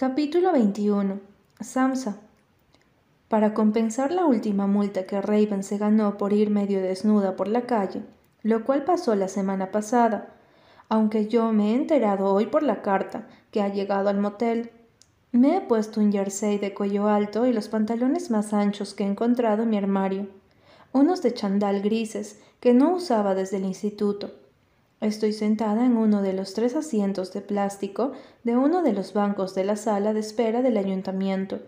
Capítulo 21. Samsa. Para compensar la última multa que Raven se ganó por ir medio desnuda por la calle, lo cual pasó la semana pasada, aunque yo me he enterado hoy por la carta que ha llegado al motel, me he puesto un jersey de cuello alto y los pantalones más anchos que he encontrado en mi armario, unos de chandal grises que no usaba desde el instituto Estoy sentada en uno de los tres asientos de plástico de uno de los bancos de la sala de espera del ayuntamiento.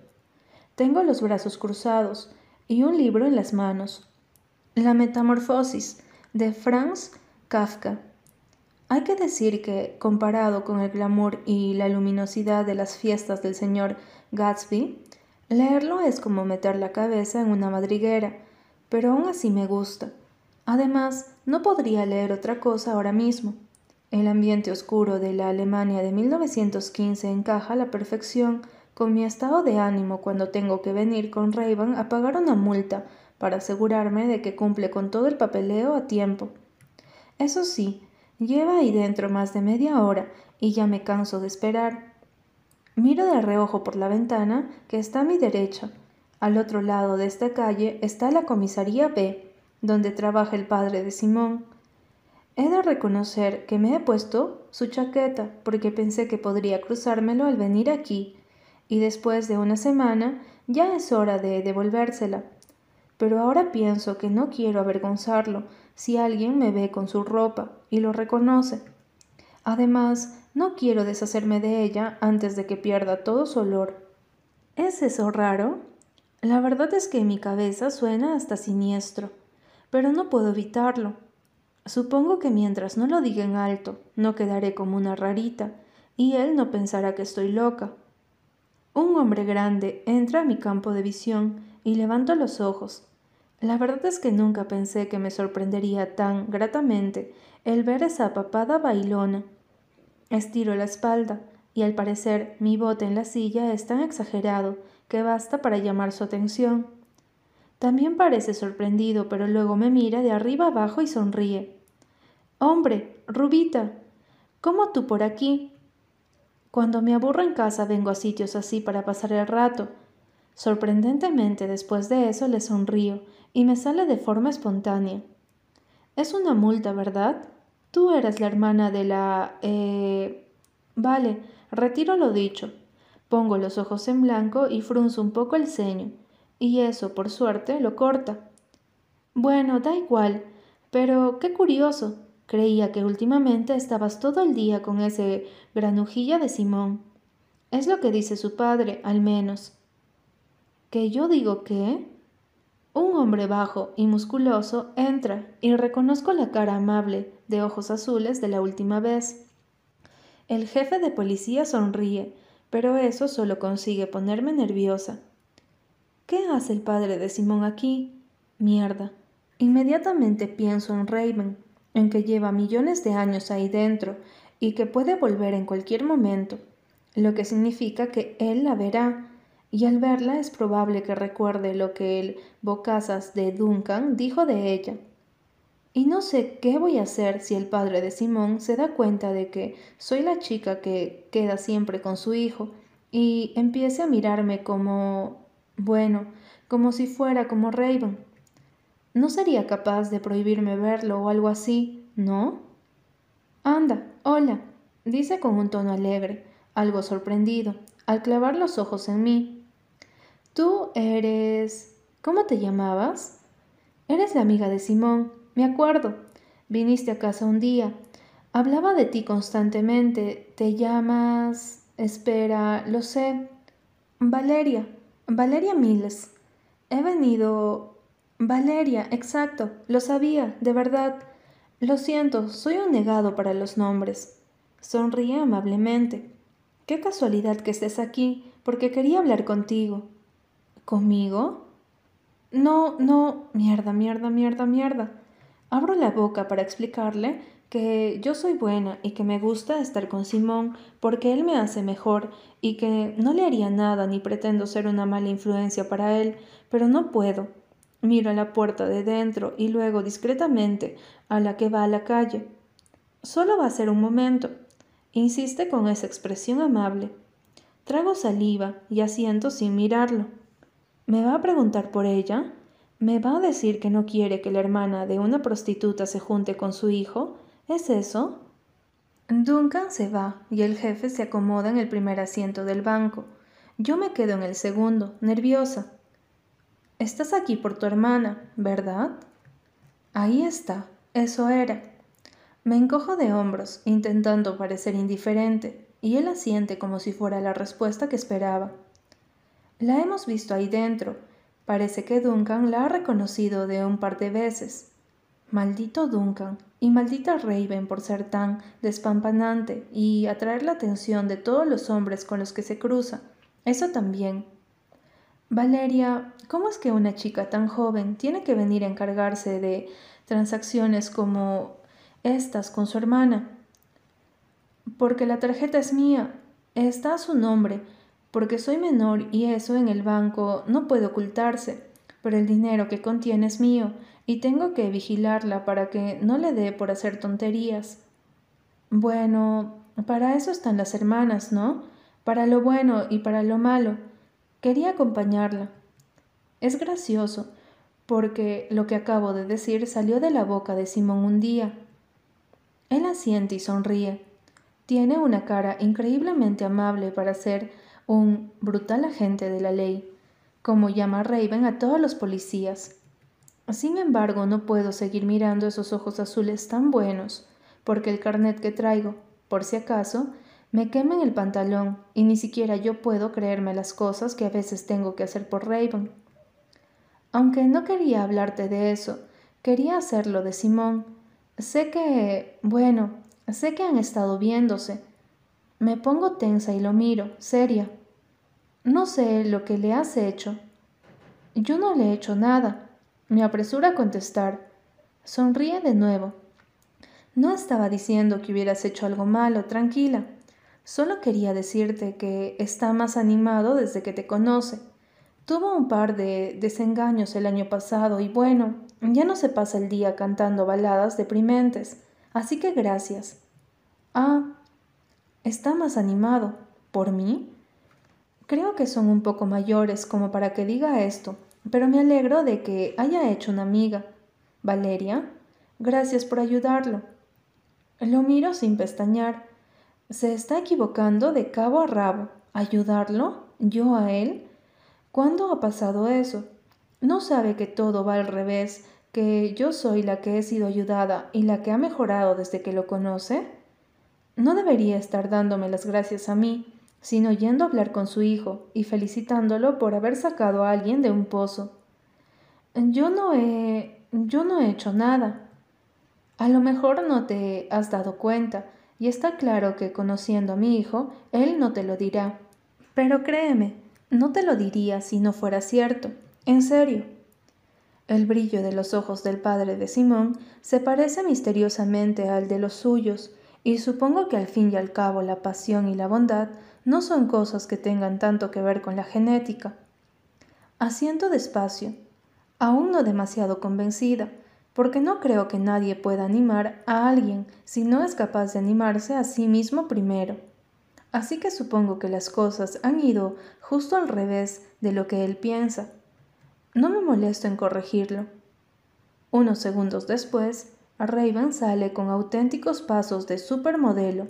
Tengo los brazos cruzados y un libro en las manos. La Metamorfosis de Franz Kafka. Hay que decir que, comparado con el glamour y la luminosidad de las fiestas del señor Gatsby, leerlo es como meter la cabeza en una madriguera, pero aún así me gusta. Además, no podría leer otra cosa ahora mismo. El ambiente oscuro de la Alemania de 1915 encaja a la perfección con mi estado de ánimo cuando tengo que venir con Raven a pagar una multa para asegurarme de que cumple con todo el papeleo a tiempo. Eso sí, lleva ahí dentro más de media hora y ya me canso de esperar. Miro de reojo por la ventana que está a mi derecha. Al otro lado de esta calle está la comisaría B donde trabaja el padre de Simón. He de reconocer que me he puesto su chaqueta porque pensé que podría cruzármelo al venir aquí, y después de una semana ya es hora de devolvérsela. Pero ahora pienso que no quiero avergonzarlo si alguien me ve con su ropa y lo reconoce. Además, no quiero deshacerme de ella antes de que pierda todo su olor. ¿Es eso raro? La verdad es que mi cabeza suena hasta siniestro pero no puedo evitarlo. Supongo que mientras no lo diga en alto, no quedaré como una rarita, y él no pensará que estoy loca. Un hombre grande entra a mi campo de visión y levanto los ojos. La verdad es que nunca pensé que me sorprendería tan gratamente el ver esa papada bailona. Estiro la espalda, y al parecer mi bote en la silla es tan exagerado que basta para llamar su atención. También parece sorprendido, pero luego me mira de arriba abajo y sonríe. Hombre, Rubita, ¿cómo tú por aquí? Cuando me aburro en casa vengo a sitios así para pasar el rato. Sorprendentemente después de eso le sonrío y me sale de forma espontánea. Es una multa, ¿verdad? Tú eres la hermana de la... Eh... Vale, retiro lo dicho. Pongo los ojos en blanco y frunzo un poco el ceño y eso, por suerte, lo corta. Bueno, da igual, pero qué curioso. Creía que últimamente estabas todo el día con ese granujilla de Simón. Es lo que dice su padre, al menos. ¿Que yo digo qué? Un hombre bajo y musculoso entra y reconozco la cara amable, de ojos azules de la última vez. El jefe de policía sonríe, pero eso solo consigue ponerme nerviosa. ¿Qué hace el padre de Simón aquí? Mierda. Inmediatamente pienso en Raven, en que lleva millones de años ahí dentro y que puede volver en cualquier momento, lo que significa que él la verá, y al verla es probable que recuerde lo que el Bocazas de Duncan dijo de ella. Y no sé qué voy a hacer si el padre de Simón se da cuenta de que soy la chica que queda siempre con su hijo y empiece a mirarme como bueno, como si fuera como Raven. No sería capaz de prohibirme verlo o algo así, ¿no? Anda, hola, dice con un tono alegre, algo sorprendido, al clavar los ojos en mí. Tú eres... ¿Cómo te llamabas? Eres la amiga de Simón, me acuerdo. Viniste a casa un día. Hablaba de ti constantemente. Te llamas... Espera, lo sé. Valeria. Valeria Miles. He venido... Valeria, exacto. Lo sabía, de verdad. Lo siento, soy un negado para los nombres. Sonríe amablemente. Qué casualidad que estés aquí, porque quería hablar contigo. ¿Conmigo? No, no. Mierda, mierda, mierda, mierda. Abro la boca para explicarle que yo soy buena y que me gusta estar con Simón porque él me hace mejor y que no le haría nada ni pretendo ser una mala influencia para él, pero no puedo. Miro a la puerta de dentro y luego discretamente a la que va a la calle. Solo va a ser un momento. Insiste con esa expresión amable. Trago saliva y asiento sin mirarlo. ¿Me va a preguntar por ella? ¿Me va a decir que no quiere que la hermana de una prostituta se junte con su hijo? ¿Es eso? Duncan se va y el jefe se acomoda en el primer asiento del banco. Yo me quedo en el segundo, nerviosa. Estás aquí por tu hermana, ¿verdad? Ahí está, eso era. Me encojo de hombros, intentando parecer indiferente, y él asiente como si fuera la respuesta que esperaba. La hemos visto ahí dentro. Parece que Duncan la ha reconocido de un par de veces. Maldito Duncan y maldita Raven por ser tan despampanante y atraer la atención de todos los hombres con los que se cruza. Eso también. Valeria, ¿cómo es que una chica tan joven tiene que venir a encargarse de transacciones como estas con su hermana? Porque la tarjeta es mía, está a su nombre, porque soy menor y eso en el banco no puede ocultarse, pero el dinero que contiene es mío y tengo que vigilarla para que no le dé por hacer tonterías. Bueno, para eso están las hermanas, ¿no? Para lo bueno y para lo malo. Quería acompañarla. Es gracioso, porque lo que acabo de decir salió de la boca de Simón un día. Él asiente y sonríe. Tiene una cara increíblemente amable para ser un brutal agente de la ley, como llama Raven a todos los policías. Sin embargo, no puedo seguir mirando esos ojos azules tan buenos, porque el carnet que traigo, por si acaso, me quema en el pantalón y ni siquiera yo puedo creerme las cosas que a veces tengo que hacer por Raven. Aunque no quería hablarte de eso, quería hacerlo de Simón. Sé que, bueno, sé que han estado viéndose. Me pongo tensa y lo miro, seria. No sé lo que le has hecho. Yo no le he hecho nada. Me apresura a contestar. Sonríe de nuevo. No estaba diciendo que hubieras hecho algo malo, tranquila. Solo quería decirte que está más animado desde que te conoce. Tuvo un par de desengaños el año pasado y bueno, ya no se pasa el día cantando baladas deprimentes. Así que gracias. Ah, está más animado. ¿Por mí? Creo que son un poco mayores como para que diga esto, pero me alegro de que haya hecho una amiga. Valeria, gracias por ayudarlo. Lo miro sin pestañear. Se está equivocando de cabo a rabo. ¿Ayudarlo? ¿Yo a él? ¿Cuándo ha pasado eso? ¿No sabe que todo va al revés, que yo soy la que he sido ayudada y la que ha mejorado desde que lo conoce? No debería estar dándome las gracias a mí, sino yendo a hablar con su hijo y felicitándolo por haber sacado a alguien de un pozo. Yo no he. yo no he hecho nada. A lo mejor no te has dado cuenta, y está claro que conociendo a mi hijo, él no te lo dirá. Pero créeme, no te lo diría si no fuera cierto. En serio. El brillo de los ojos del padre de Simón se parece misteriosamente al de los suyos, y supongo que al fin y al cabo la pasión y la bondad no son cosas que tengan tanto que ver con la genética. Asiento despacio, aún no demasiado convencida, porque no creo que nadie pueda animar a alguien si no es capaz de animarse a sí mismo primero. Así que supongo que las cosas han ido justo al revés de lo que él piensa. No me molesto en corregirlo. Unos segundos después, Raven sale con auténticos pasos de supermodelo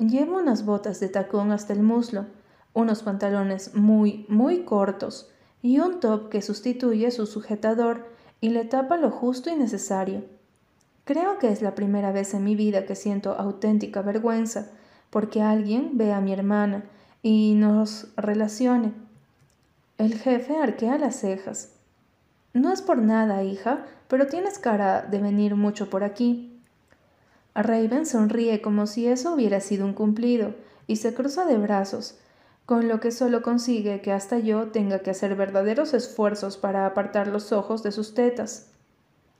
Llevo unas botas de tacón hasta el muslo, unos pantalones muy, muy cortos y un top que sustituye su sujetador y le tapa lo justo y necesario. Creo que es la primera vez en mi vida que siento auténtica vergüenza porque alguien ve a mi hermana y nos relacione. El jefe arquea las cejas. No es por nada, hija, pero tienes cara de venir mucho por aquí. Raven sonríe como si eso hubiera sido un cumplido y se cruza de brazos, con lo que solo consigue que hasta yo tenga que hacer verdaderos esfuerzos para apartar los ojos de sus tetas.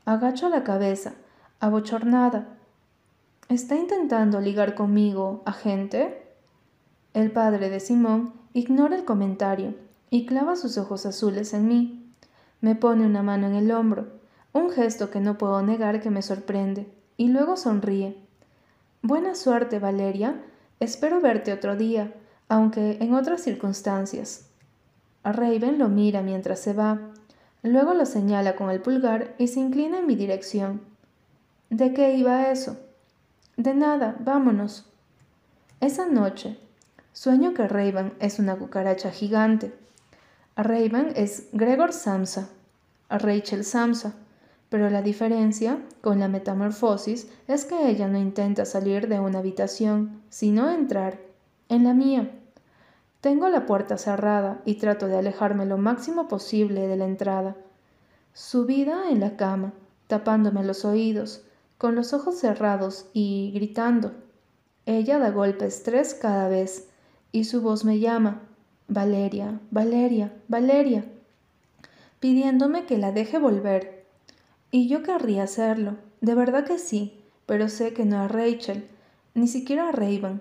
Agacho la cabeza, abochornada. ¿Está intentando ligar conmigo, agente? El padre de Simón ignora el comentario y clava sus ojos azules en mí. Me pone una mano en el hombro, un gesto que no puedo negar que me sorprende y luego sonríe. Buena suerte, Valeria. Espero verte otro día, aunque en otras circunstancias. Raven lo mira mientras se va, luego lo señala con el pulgar y se inclina en mi dirección. ¿De qué iba eso? De nada, vámonos. Esa noche, sueño que Raven es una cucaracha gigante. Raven es Gregor Samsa, Rachel Samsa, pero la diferencia con la metamorfosis es que ella no intenta salir de una habitación, sino entrar en la mía. Tengo la puerta cerrada y trato de alejarme lo máximo posible de la entrada. Subida en la cama, tapándome los oídos, con los ojos cerrados y gritando. Ella da golpes tres cada vez, y su voz me llama, Valeria, Valeria, Valeria, pidiéndome que la deje volver y yo querría hacerlo, de verdad que sí, pero sé que no es Rachel, ni siquiera a Raven,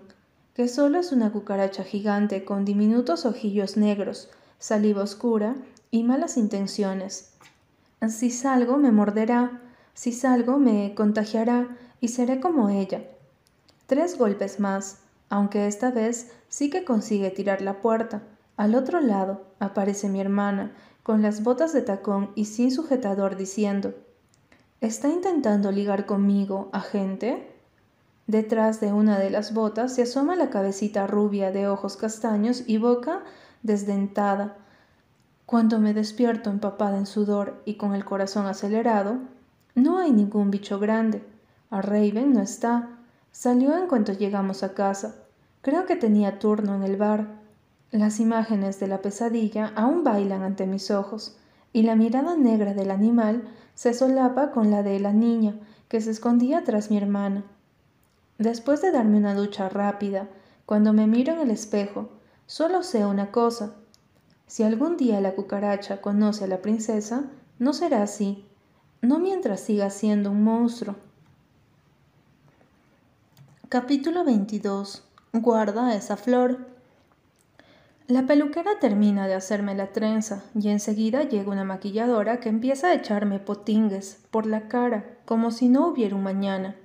que solo es una cucaracha gigante con diminutos ojillos negros, saliva oscura y malas intenciones. Si salgo me morderá, si salgo me contagiará y seré como ella. Tres golpes más, aunque esta vez sí que consigue tirar la puerta. Al otro lado aparece mi hermana, con las botas de tacón y sin sujetador, diciendo ¿Está intentando ligar conmigo, agente? Detrás de una de las botas se asoma la cabecita rubia de ojos castaños y boca desdentada. Cuando me despierto empapada en sudor y con el corazón acelerado, no hay ningún bicho grande. A Raven no está. Salió en cuanto llegamos a casa. Creo que tenía turno en el bar. Las imágenes de la pesadilla aún bailan ante mis ojos, y la mirada negra del animal se solapa con la de la niña, que se escondía tras mi hermana. Después de darme una ducha rápida, cuando me miro en el espejo, solo sé una cosa. Si algún día la cucaracha conoce a la princesa, no será así, no mientras siga siendo un monstruo. Capítulo 22. Guarda esa flor. La peluquera termina de hacerme la trenza y enseguida llega una maquilladora que empieza a echarme potingues por la cara como si no hubiera un mañana.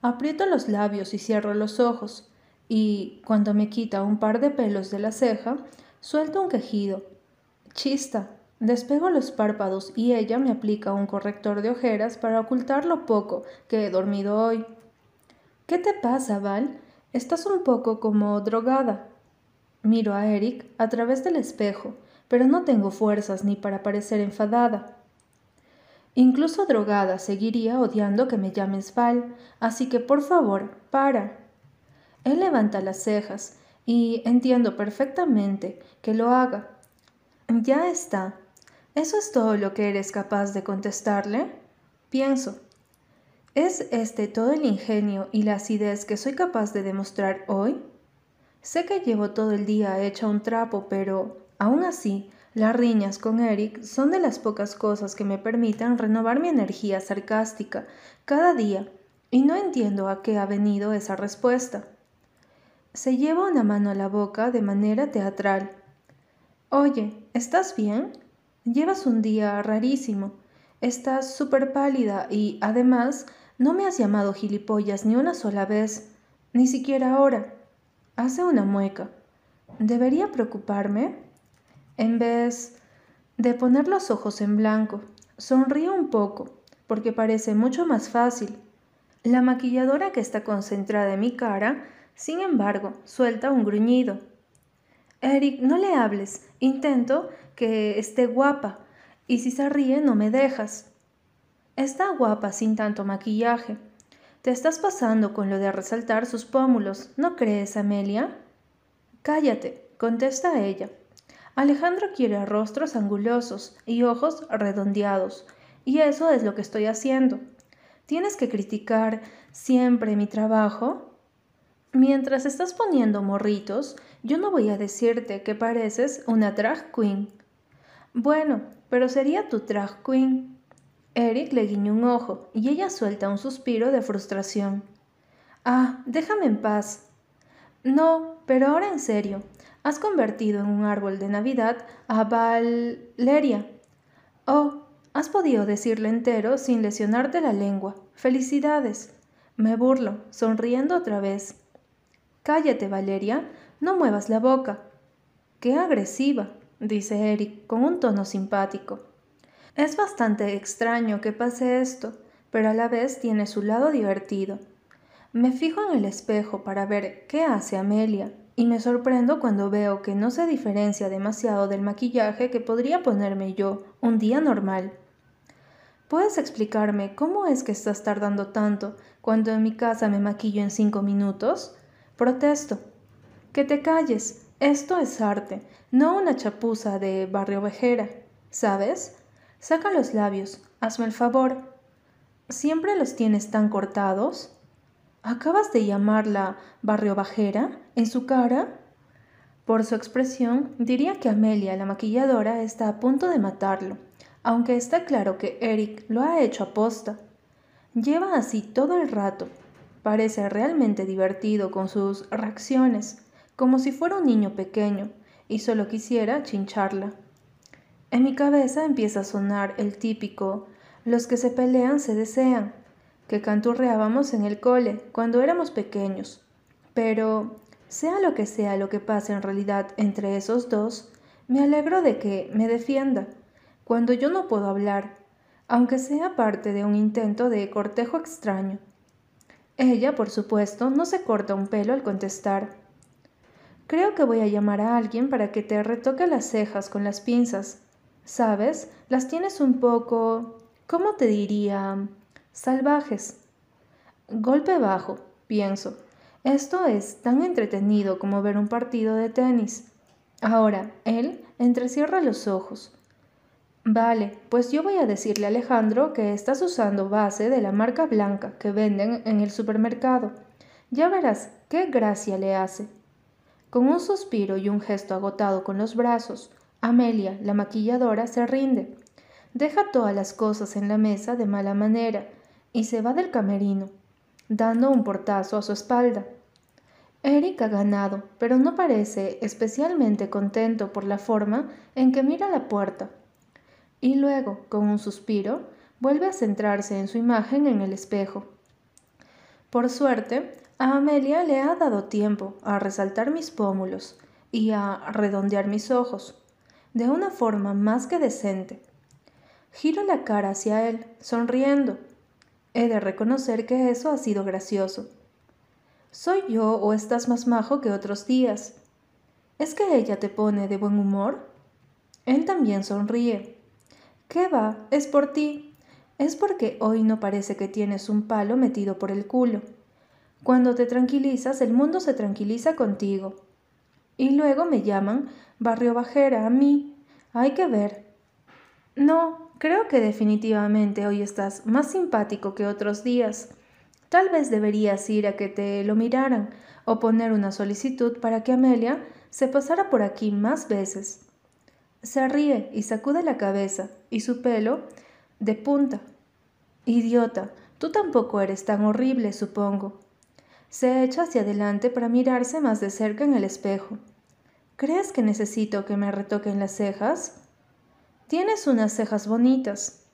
Aprieto los labios y cierro los ojos y, cuando me quita un par de pelos de la ceja, suelto un quejido. Chista, despego los párpados y ella me aplica un corrector de ojeras para ocultar lo poco que he dormido hoy. ¿Qué te pasa, Val? Estás un poco como drogada. Miro a Eric a través del espejo, pero no tengo fuerzas ni para parecer enfadada. Incluso drogada seguiría odiando que me llames Val, así que por favor, para. Él levanta las cejas y entiendo perfectamente que lo haga. Ya está. ¿Eso es todo lo que eres capaz de contestarle? Pienso. ¿Es este todo el ingenio y la acidez que soy capaz de demostrar hoy? Sé que llevo todo el día hecha un trapo, pero aún así, las riñas con Eric son de las pocas cosas que me permiten renovar mi energía sarcástica cada día, y no entiendo a qué ha venido esa respuesta. Se lleva una mano a la boca de manera teatral. Oye, ¿estás bien? Llevas un día rarísimo. Estás súper pálida y, además, no me has llamado gilipollas ni una sola vez, ni siquiera ahora. Hace una mueca. ¿Debería preocuparme? En vez de poner los ojos en blanco, sonríe un poco, porque parece mucho más fácil. La maquilladora que está concentrada en mi cara, sin embargo, suelta un gruñido. Eric, no le hables. Intento que esté guapa, y si se ríe no me dejas. Está guapa sin tanto maquillaje. Te estás pasando con lo de resaltar sus pómulos, ¿no crees, Amelia? Cállate, contesta ella. Alejandro quiere rostros angulosos y ojos redondeados, y eso es lo que estoy haciendo. ¿Tienes que criticar siempre mi trabajo? Mientras estás poniendo morritos, yo no voy a decirte que pareces una drag queen. Bueno, pero sería tu drag queen. Eric le guiñó un ojo y ella suelta un suspiro de frustración. Ah, déjame en paz. No, pero ahora en serio, has convertido en un árbol de Navidad a Valeria. Oh, has podido decirlo entero sin lesionarte la lengua. Felicidades. Me burlo, sonriendo otra vez. Cállate, Valeria. No muevas la boca. Qué agresiva, dice Eric con un tono simpático. Es bastante extraño que pase esto, pero a la vez tiene su lado divertido. Me fijo en el espejo para ver qué hace Amelia y me sorprendo cuando veo que no se diferencia demasiado del maquillaje que podría ponerme yo un día normal. ¿Puedes explicarme cómo es que estás tardando tanto cuando en mi casa me maquillo en cinco minutos? Protesto. Que te calles. Esto es arte, no una chapuza de barrio vejera. ¿Sabes? Saca los labios. Hazme el favor. ¿Siempre los tienes tan cortados? ¿Acabas de llamarla barrio bajera en su cara? Por su expresión, diría que Amelia, la maquilladora, está a punto de matarlo aunque está claro que Eric lo ha hecho a posta. Lleva así todo el rato. Parece realmente divertido con sus reacciones, como si fuera un niño pequeño y solo quisiera chincharla. En mi cabeza empieza a sonar el típico los que se pelean se desean, que canturreábamos en el cole cuando éramos pequeños. Pero, sea lo que sea lo que pase en realidad entre esos dos, me alegro de que me defienda cuando yo no puedo hablar, aunque sea parte de un intento de cortejo extraño. Ella, por supuesto, no se corta un pelo al contestar. Creo que voy a llamar a alguien para que te retoque las cejas con las pinzas. ¿Sabes? Las tienes un poco... ¿Cómo te diría? salvajes. Golpe bajo, pienso. Esto es tan entretenido como ver un partido de tenis. Ahora, él entrecierra los ojos. Vale, pues yo voy a decirle a Alejandro que estás usando base de la marca blanca que venden en el supermercado. Ya verás qué gracia le hace. Con un suspiro y un gesto agotado con los brazos, Amelia, la maquilladora, se rinde. Deja todas las cosas en la mesa de mala manera y se va del camerino, dando un portazo a su espalda. Eric ha ganado, pero no parece especialmente contento por la forma en que mira la puerta y luego, con un suspiro, vuelve a centrarse en su imagen en el espejo. Por suerte, a Amelia le ha dado tiempo a resaltar mis pómulos y a redondear mis ojos, de una forma más que decente. Giro la cara hacia él, sonriendo. He de reconocer que eso ha sido gracioso. ¿Soy yo o estás más majo que otros días? ¿Es que ella te pone de buen humor? Él también sonríe, ¿Qué va? Es por ti. Es porque hoy no parece que tienes un palo metido por el culo. Cuando te tranquilizas, el mundo se tranquiliza contigo. Y luego me llaman barrio bajera a mí. Hay que ver. No, creo que definitivamente hoy estás más simpático que otros días. Tal vez deberías ir a que te lo miraran o poner una solicitud para que Amelia se pasara por aquí más veces. Se ríe y sacude la cabeza y su pelo de punta. Idiota, tú tampoco eres tan horrible, supongo. Se echa hacia adelante para mirarse más de cerca en el espejo. ¿Crees que necesito que me retoquen las cejas? Tienes unas cejas bonitas.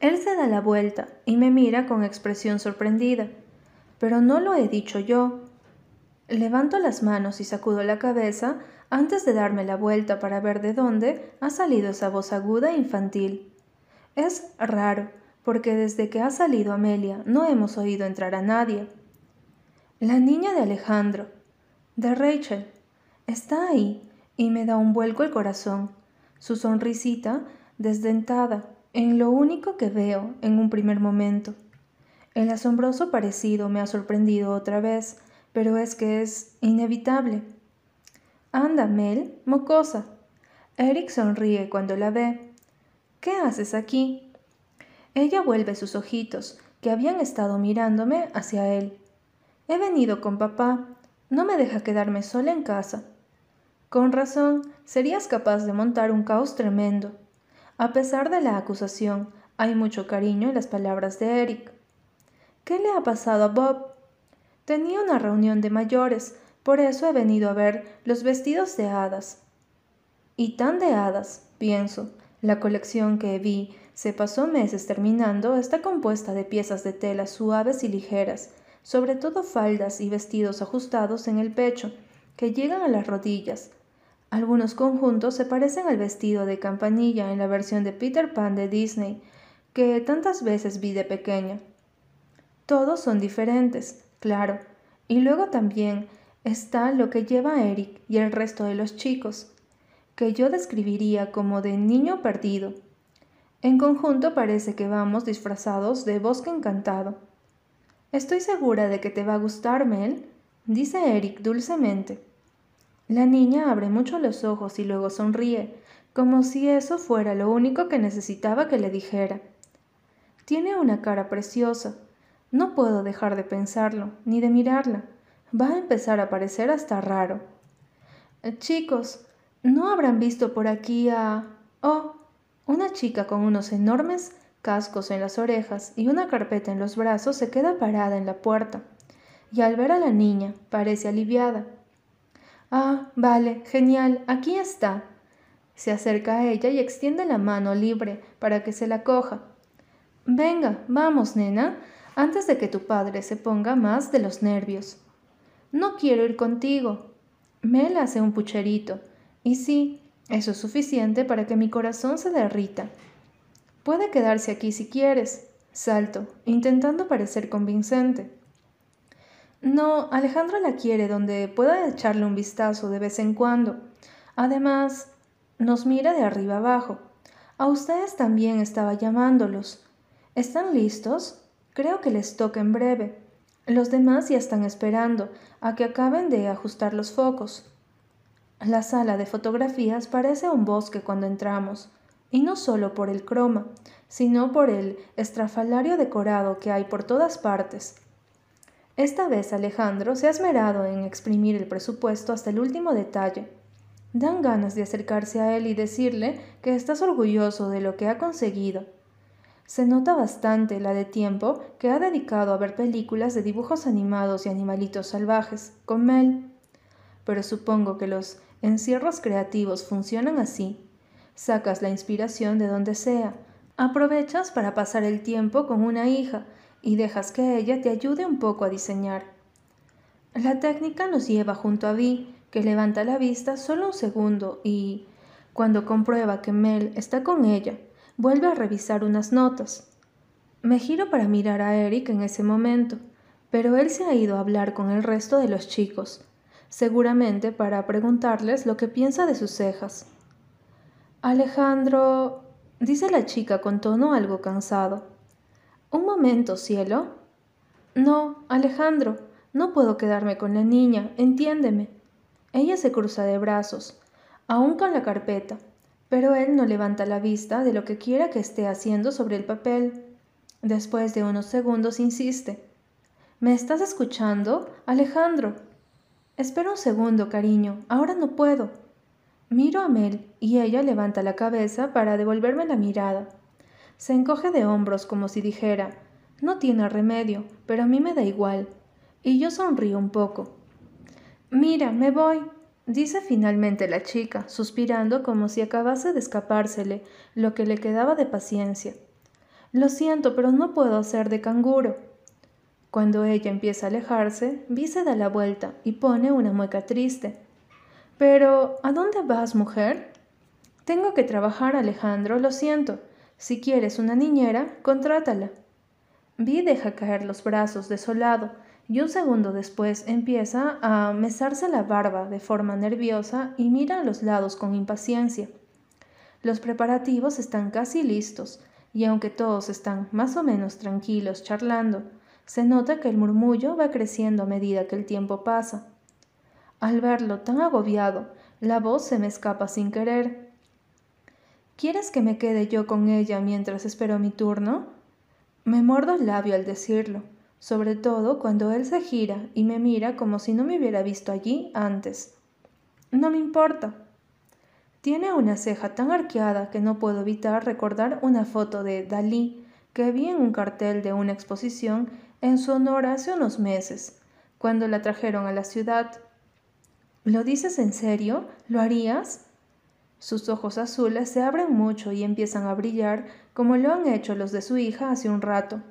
Él se da la vuelta y me mira con expresión sorprendida. Pero no lo he dicho yo. Levanto las manos y sacudo la cabeza antes de darme la vuelta para ver de dónde ha salido esa voz aguda e infantil. Es raro, porque desde que ha salido Amelia no hemos oído entrar a nadie. La niña de Alejandro, de Rachel, está ahí y me da un vuelco el corazón. Su sonrisita desdentada, en lo único que veo en un primer momento. El asombroso parecido me ha sorprendido otra vez, pero es que es inevitable. Anda, Mel, mocosa. Eric sonríe cuando la ve. ¿Qué haces aquí? Ella vuelve sus ojitos, que habían estado mirándome, hacia él. He venido con papá. No me deja quedarme sola en casa. Con razón, serías capaz de montar un caos tremendo. A pesar de la acusación, hay mucho cariño en las palabras de Eric. ¿Qué le ha pasado a Bob? Tenía una reunión de mayores, por eso he venido a ver los vestidos de hadas. Y tan de hadas, pienso. La colección que vi se pasó meses terminando está compuesta de piezas de tela suaves y ligeras, sobre todo faldas y vestidos ajustados en el pecho, que llegan a las rodillas. Algunos conjuntos se parecen al vestido de campanilla en la versión de Peter Pan de Disney, que tantas veces vi de pequeña. Todos son diferentes, claro, y luego también está lo que lleva Eric y el resto de los chicos, que yo describiría como de niño perdido. En conjunto parece que vamos disfrazados de bosque encantado. Estoy segura de que te va a gustar, Mel, dice Eric dulcemente. La niña abre mucho los ojos y luego sonríe, como si eso fuera lo único que necesitaba que le dijera. Tiene una cara preciosa. No puedo dejar de pensarlo, ni de mirarla. Va a empezar a parecer hasta raro. Eh, chicos, ¿no habrán visto por aquí a... Oh, una chica con unos enormes cascos en las orejas y una carpeta en los brazos se queda parada en la puerta, y al ver a la niña parece aliviada. Ah, vale, genial, aquí está. Se acerca a ella y extiende la mano libre para que se la coja. Venga, vamos, nena, antes de que tu padre se ponga más de los nervios. No quiero ir contigo. Mel hace un pucherito, y sí, eso es suficiente para que mi corazón se derrita. Puede quedarse aquí si quieres. Salto, intentando parecer convincente. No, Alejandro la quiere donde pueda echarle un vistazo de vez en cuando. Además, nos mira de arriba abajo. A ustedes también estaba llamándolos. ¿Están listos? Creo que les toca en breve. Los demás ya están esperando a que acaben de ajustar los focos. La sala de fotografías parece un bosque cuando entramos y no solo por el croma, sino por el estrafalario decorado que hay por todas partes. Esta vez Alejandro se ha esmerado en exprimir el presupuesto hasta el último detalle. Dan ganas de acercarse a él y decirle que estás orgulloso de lo que ha conseguido. Se nota bastante la de tiempo que ha dedicado a ver películas de dibujos animados y animalitos salvajes, con Mel. Pero supongo que los encierros creativos funcionan así. Sacas la inspiración de donde sea. Aprovechas para pasar el tiempo con una hija y dejas que ella te ayude un poco a diseñar. La técnica nos lleva junto a Vi, que levanta la vista solo un segundo y, cuando comprueba que Mel está con ella, vuelve a revisar unas notas. Me giro para mirar a Eric en ese momento, pero él se ha ido a hablar con el resto de los chicos, seguramente para preguntarles lo que piensa de sus cejas. Alejandro, dice la chica con tono algo cansado. Un momento, cielo. No, Alejandro, no puedo quedarme con la niña, entiéndeme. Ella se cruza de brazos, aún con la carpeta, pero él no levanta la vista de lo que quiera que esté haciendo sobre el papel. Después de unos segundos insiste. ¿Me estás escuchando, Alejandro? Espera un segundo, cariño, ahora no puedo. Miro a Mel y ella levanta la cabeza para devolverme la mirada. Se encoge de hombros como si dijera, no tiene remedio, pero a mí me da igual. Y yo sonrío un poco. Mira, me voy, dice finalmente la chica, suspirando como si acabase de escapársele lo que le quedaba de paciencia. Lo siento, pero no puedo hacer de canguro. Cuando ella empieza a alejarse, Vi se da la vuelta y pone una mueca triste. Pero, ¿a dónde vas, mujer? Tengo que trabajar, Alejandro, lo siento. Si quieres una niñera, contrátala. Vi deja caer los brazos desolado y un segundo después empieza a mesarse la barba de forma nerviosa y mira a los lados con impaciencia. Los preparativos están casi listos y aunque todos están más o menos tranquilos charlando, se nota que el murmullo va creciendo a medida que el tiempo pasa. Al verlo tan agobiado, la voz se me escapa sin querer. ¿Quieres que me quede yo con ella mientras espero mi turno? Me muerdo el labio al decirlo, sobre todo cuando él se gira y me mira como si no me hubiera visto allí antes. No me importa. Tiene una ceja tan arqueada que no puedo evitar recordar una foto de Dalí que vi en un cartel de una exposición en su honor hace unos meses, cuando la trajeron a la ciudad ¿Lo dices en serio? ¿Lo harías? Sus ojos azules se abren mucho y empiezan a brillar como lo han hecho los de su hija hace un rato.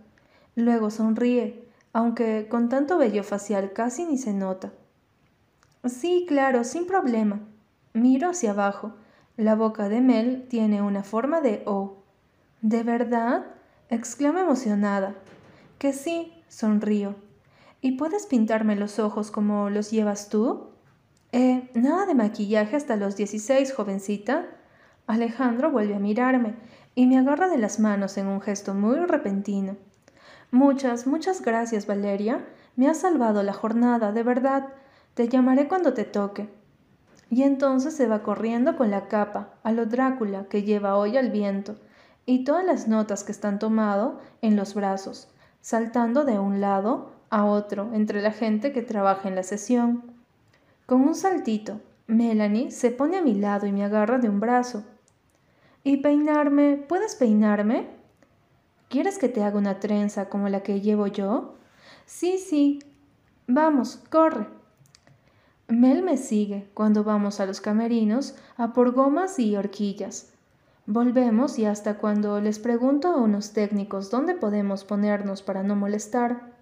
Luego sonríe, aunque con tanto vello facial casi ni se nota. Sí, claro, sin problema. Miro hacia abajo. La boca de Mel tiene una forma de O. ¿De verdad? exclama emocionada. Que sí, sonrío. ¿Y puedes pintarme los ojos como los llevas tú? Eh, nada de maquillaje hasta los 16, jovencita. Alejandro vuelve a mirarme y me agarra de las manos en un gesto muy repentino. Muchas, muchas gracias, Valeria. Me has salvado la jornada, de verdad. Te llamaré cuando te toque. Y entonces se va corriendo con la capa, a lo Drácula que lleva hoy al viento, y todas las notas que están tomado en los brazos, saltando de un lado a otro entre la gente que trabaja en la sesión. Con un saltito, Melanie se pone a mi lado y me agarra de un brazo. ¿Y peinarme? ¿Puedes peinarme? ¿Quieres que te haga una trenza como la que llevo yo? Sí, sí. Vamos, corre. Mel me sigue cuando vamos a los camerinos a por gomas y horquillas. Volvemos y hasta cuando les pregunto a unos técnicos dónde podemos ponernos para no molestar.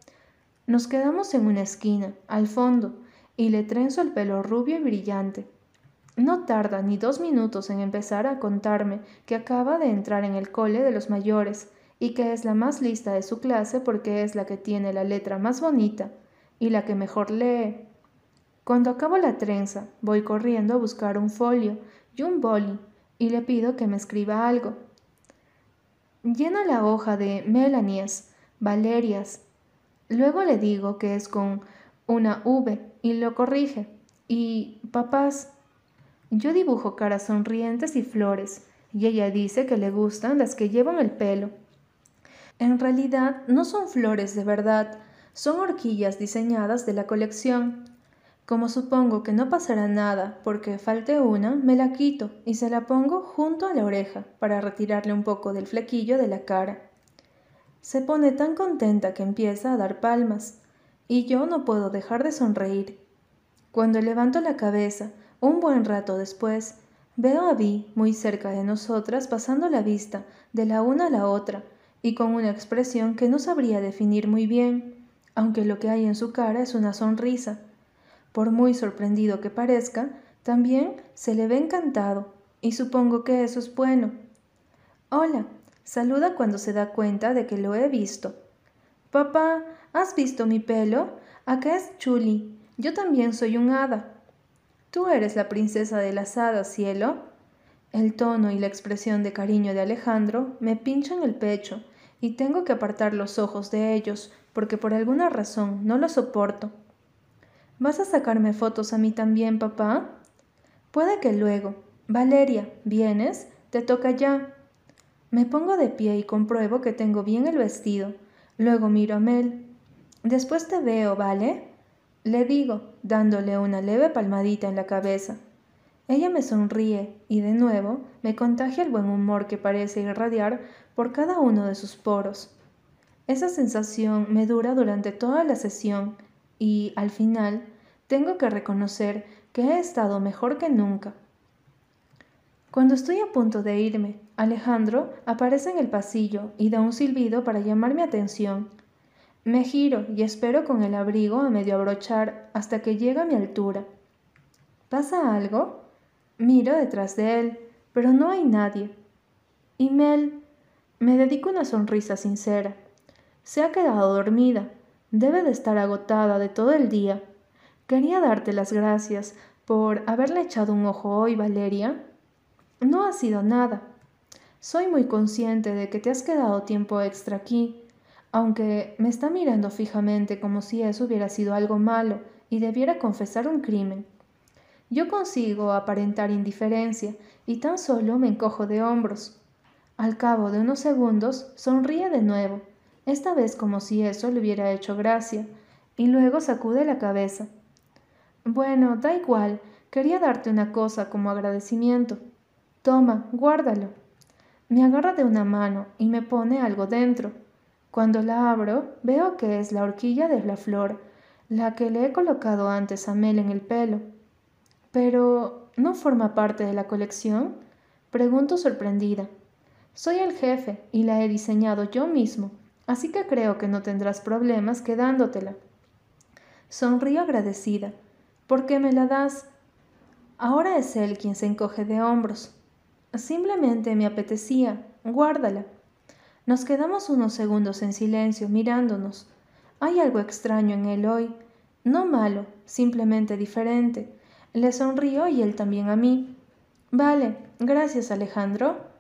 Nos quedamos en una esquina, al fondo, y le trenzo el pelo rubio y brillante. No tarda ni dos minutos en empezar a contarme que acaba de entrar en el cole de los mayores y que es la más lista de su clase porque es la que tiene la letra más bonita y la que mejor lee. Cuando acabo la trenza, voy corriendo a buscar un folio y un boli y le pido que me escriba algo. Llena la hoja de Melanies, Valerias. Luego le digo que es con una V y lo corrige. Y papás. Yo dibujo caras sonrientes y flores, y ella dice que le gustan las que llevan el pelo. En realidad no son flores de verdad, son horquillas diseñadas de la colección. Como supongo que no pasará nada porque falte una, me la quito y se la pongo junto a la oreja para retirarle un poco del flequillo de la cara. Se pone tan contenta que empieza a dar palmas, y yo no puedo dejar de sonreír. Cuando levanto la cabeza, un buen rato después, veo a Vi muy cerca de nosotras pasando la vista de la una a la otra y con una expresión que no sabría definir muy bien, aunque lo que hay en su cara es una sonrisa por muy sorprendido que parezca, también se le ve encantado, y supongo que eso es bueno. Hola, saluda cuando se da cuenta de que lo he visto. Papá, ¿has visto mi pelo? Acá es Chuli. Yo también soy un hada. Tú eres la princesa de las hadas, cielo. El tono y la expresión de cariño de Alejandro me pinchan el pecho y tengo que apartar los ojos de ellos porque por alguna razón no lo soporto. ¿Vas a sacarme fotos a mí también, papá? Puede que luego. Valeria, ¿vienes? Te toca ya. Me pongo de pie y compruebo que tengo bien el vestido. Luego miro a Mel. Después te veo, ¿vale? Le digo, dándole una leve palmadita en la cabeza. Ella me sonríe y de nuevo me contagia el buen humor que parece irradiar por cada uno de sus poros. Esa sensación me dura durante toda la sesión y, al final, tengo que reconocer que he estado mejor que nunca. Cuando estoy a punto de irme, Alejandro aparece en el pasillo y da un silbido para llamar mi atención. Me giro y espero con el abrigo a medio abrochar hasta que llega a mi altura. ¿Pasa algo? Miro detrás de él, pero no hay nadie. Y Mel, me dedico una sonrisa sincera. Se ha quedado dormida. Debe de estar agotada de todo el día. Quería darte las gracias por haberle echado un ojo hoy, Valeria. No ha sido nada. Soy muy consciente de que te has quedado tiempo extra aquí, aunque me está mirando fijamente como si eso hubiera sido algo malo y debiera confesar un crimen. Yo consigo aparentar indiferencia y tan solo me encojo de hombros. Al cabo de unos segundos sonríe de nuevo, esta vez como si eso le hubiera hecho gracia, y luego sacude la cabeza. Bueno, da igual. Quería darte una cosa como agradecimiento. Toma, guárdalo. Me agarra de una mano y me pone algo dentro. Cuando la abro, veo que es la horquilla de la flor, la que le he colocado antes a Mel en el pelo. Pero, ¿no forma parte de la colección? Pregunto sorprendida. Soy el jefe y la he diseñado yo mismo, así que creo que no tendrás problemas quedándotela. Sonrío agradecida ¿Por qué me la das? Ahora es él quien se encoge de hombros. Simplemente me apetecía. Guárdala. Nos quedamos unos segundos en silencio, mirándonos. Hay algo extraño en él hoy. No malo, simplemente diferente. Le sonrió y él también a mí. Vale, gracias Alejandro.